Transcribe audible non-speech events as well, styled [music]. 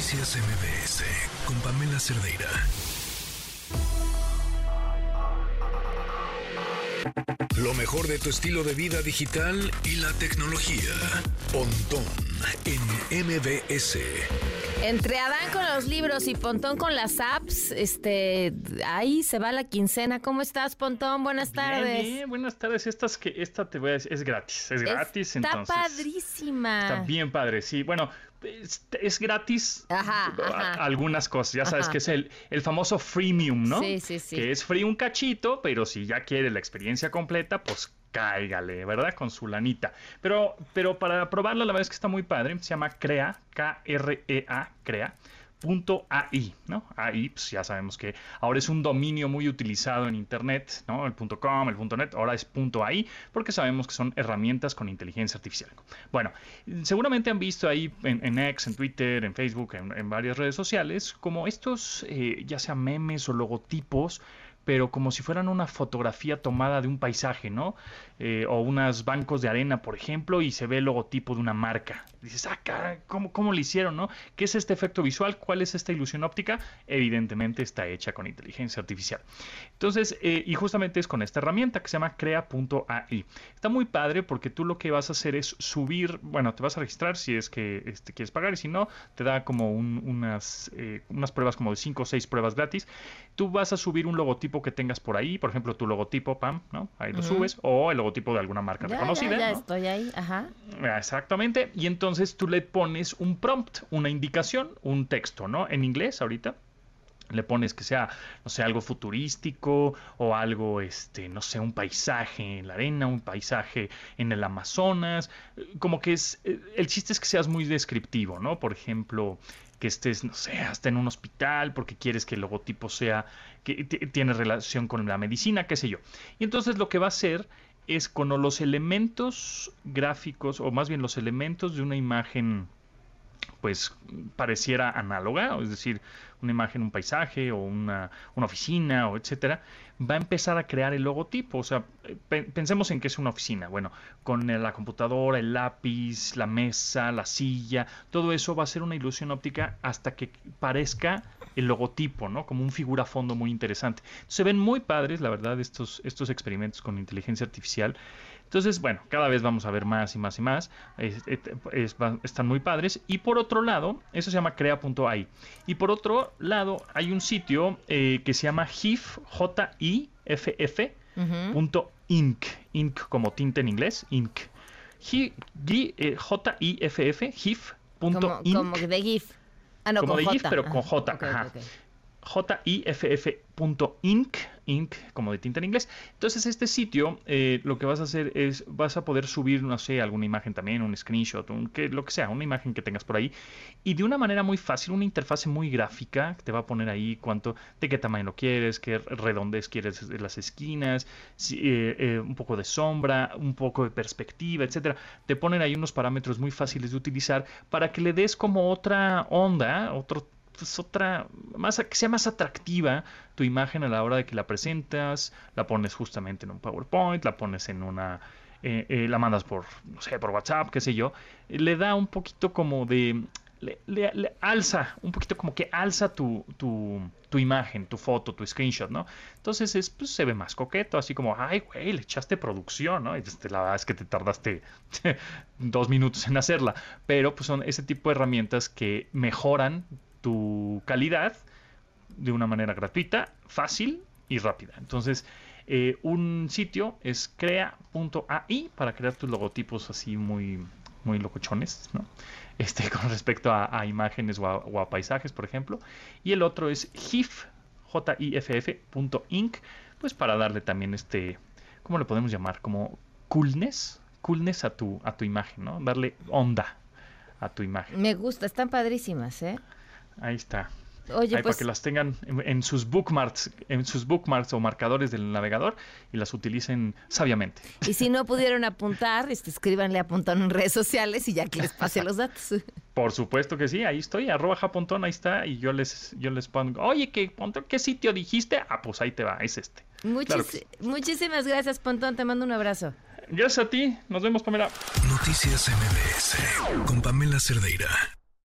Noticias MBS con Pamela Cerdeira. Lo mejor de tu estilo de vida digital y la tecnología. Pontón en MBS. Entre Adán con los libros y Pontón con las apps, este, ahí se va la quincena. ¿Cómo estás, Pontón? Buenas tardes. Bien, buenas tardes. Estas que esta te voy a decir es gratis, es gratis. Está entonces, padrísima. Está bien padre, sí. Bueno, es, es gratis Ajá, a- ajá. algunas cosas. Ya sabes Ajá. que es el, el famoso freemium, ¿no? Sí, sí, sí. Que es free un cachito, pero si ya quiere la experiencia completa, pues cáigale, ¿verdad? Con su lanita. Pero, pero para probarla, la verdad es que está muy padre. Se llama Crea, K-R-E-A, Crea. Punto AI, ¿no? AI, pues ya sabemos que ahora es un dominio muy utilizado en Internet, ¿no? El punto .com, el punto .net, ahora es punto .ai, porque sabemos que son herramientas con inteligencia artificial. Bueno, seguramente han visto ahí en, X, en Twitter, en Facebook, en, en varias redes sociales, como estos, eh, ya sea memes o logotipos, pero como si fueran una fotografía tomada de un paisaje, ¿no? Eh, o unos bancos de arena, por ejemplo, y se ve el logotipo de una marca. Dices, ah, caray, ¿cómo, ¿cómo lo hicieron, no? ¿Qué es este efecto visual? ¿Cuál es esta ilusión óptica? Evidentemente está hecha con inteligencia artificial. Entonces, eh, y justamente es con esta herramienta que se llama crea.ai. Está muy padre porque tú lo que vas a hacer es subir, bueno, te vas a registrar si es que este, quieres pagar y si no, te da como un- unas, eh, unas pruebas como de 5 o 6 pruebas gratis. Tú vas a subir un logotipo que tengas por ahí, por ejemplo, tu logotipo, Pam, ¿no? Ahí lo subes, o el logotipo de alguna marca Ya, reconocida. ya, ya ¿no? estoy ahí, ajá. Ah, Exactamente. Y entonces tú le pones un prompt, una indicación, un texto, ¿no? En inglés ahorita. Le pones que sea, no sé, algo futurístico o algo, este, no sé, un paisaje en la arena, un paisaje en el Amazonas. Como que es, el chiste es que seas muy descriptivo, ¿no? Por ejemplo, que estés, no sé, hasta en un hospital porque quieres que el logotipo sea, que tiene relación con la medicina, qué sé yo. Y entonces lo que va a hacer es con los elementos gráficos, o más bien los elementos de una imagen, pues pareciera análoga, es decir, una imagen, un paisaje, o una, una oficina, o etcétera, va a empezar a crear el logotipo. O sea, pe- pensemos en que es una oficina. Bueno, con la computadora, el lápiz, la mesa, la silla, todo eso va a ser una ilusión óptica hasta que parezca el logotipo, ¿no? Como un figura fondo muy interesante. Se ven muy padres, la verdad, estos, estos experimentos con inteligencia artificial. Entonces, bueno, cada vez vamos a ver más y más y más. Es- es- están muy padres. Y por otro lado, eso se llama crea.ai. Y por otro lado, hay un sitio eh, que se llama HIF, J-I-F-F, Ujú. punto inc, inc como tinta en inglés, inc. Hi- gi- eh, J-I-F-F, HIF, punto Como, inc, como de GIF. Ah, no, Como con de GIF, J. pero con. J, ajá. jiff.inc, inc como de tinta en inglés. Entonces este sitio eh, lo que vas a hacer es, vas a poder subir, no sé, alguna imagen también, un screenshot, un, que, lo que sea, una imagen que tengas por ahí. Y de una manera muy fácil, una interfase muy gráfica, te va a poner ahí cuánto, de qué tamaño lo quieres, qué redondez quieres las esquinas, eh, eh, un poco de sombra, un poco de perspectiva, etcétera. Te ponen ahí unos parámetros muy fáciles de utilizar para que le des como otra onda, otro pues otra, más, que sea más atractiva tu imagen a la hora de que la presentas, la pones justamente en un PowerPoint, la pones en una, eh, eh, la mandas por, no sé, por WhatsApp, qué sé yo, le da un poquito como de, le, alza, un poquito como que alza tu, tu, tu imagen, tu foto, tu screenshot, ¿no? Entonces es, pues, se ve más coqueto, así como, ay, güey, le echaste producción, ¿no? Y este, la verdad es que te tardaste [laughs] dos minutos en hacerla, pero pues son ese tipo de herramientas que mejoran tu calidad de una manera gratuita, fácil y rápida. Entonces, eh, un sitio es crea.ai para crear tus logotipos así muy, muy locochones, ¿no? [laughs] Este, con respecto a, imágenes o a, o a paisajes, por ejemplo. Y el otro es GIF, J-I-F-F.inc, pues para darle también este, ¿cómo le podemos llamar? Como coolness, coolness a tu, a tu imagen, ¿no? Darle onda a tu imagen. Me gusta, están padrísimas, ¿eh? Ahí está. Oye, Ahí pues para que las tengan en, en sus bookmarks, en sus bookmarks o marcadores del navegador y las utilicen sabiamente. Y si no [laughs] pudieron apuntar, este, escríbanle a Pontón en redes sociales y ya que les pase los datos. [laughs] Por supuesto que sí, ahí estoy, arroba japontón, ahí está, y yo les, yo les pongo, oye, ¿qué, Pontón, ¿qué sitio dijiste? Ah, pues ahí te va, es este. Muchis- Claro que sí. Muchísimas gracias, Pontón. Te mando un abrazo. Gracias a ti, nos vemos, Pamela. Noticias MBS con Pamela Cerdeira.